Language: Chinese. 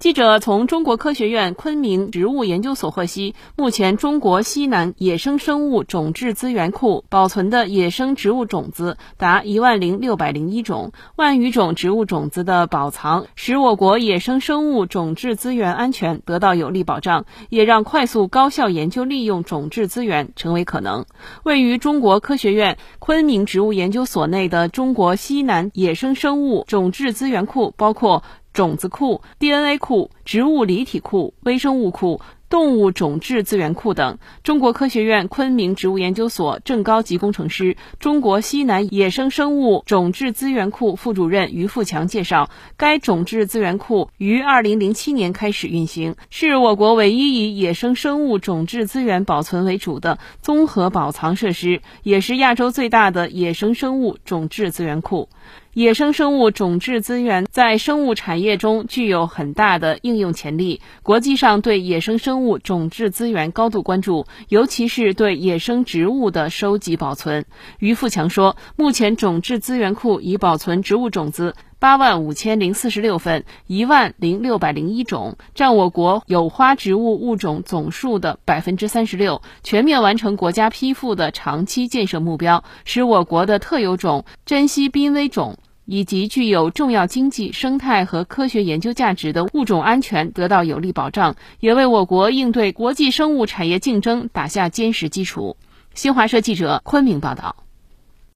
记者从中国科学院昆明植物研究所获悉，目前中国西南野生生物种质资源库保存的野生植物种子达一万零六百零一种，万余种植物种子的保藏，使我国野生生物种质资源安全得到有力保障，也让快速高效研究利用种质资源成为可能。位于中国科学院昆明植物研究所内的中国西南野生生物种质资源库，包括。种子库、DNA 库、植物离体库、微生物库、动物种质资源库等。中国科学院昆明植物研究所正高级工程师、中国西南野生生物种质资源库副主任于富强介绍，该种质资源库于二零零七年开始运行，是我国唯一以野生生物种质资源保存为主的综合保藏设施，也是亚洲最大的野生生物种质资源库。野生生物种质资源在生物产业中具有很大的应用潜力。国际上对野生生物种质资源高度关注，尤其是对野生植物的收集保存。于富强说，目前种质资源库已保存植物种子八万五千零四十六份，一万零六百零一种，占我国有花植物物种总数的百分之三十六，全面完成国家批复的长期建设目标，使我国的特有种、珍稀濒危种。以及具有重要经济、生态和科学研究价值的物种安全得到有力保障，也为我国应对国际生物产业竞争打下坚实基础。新华社记者昆明报道。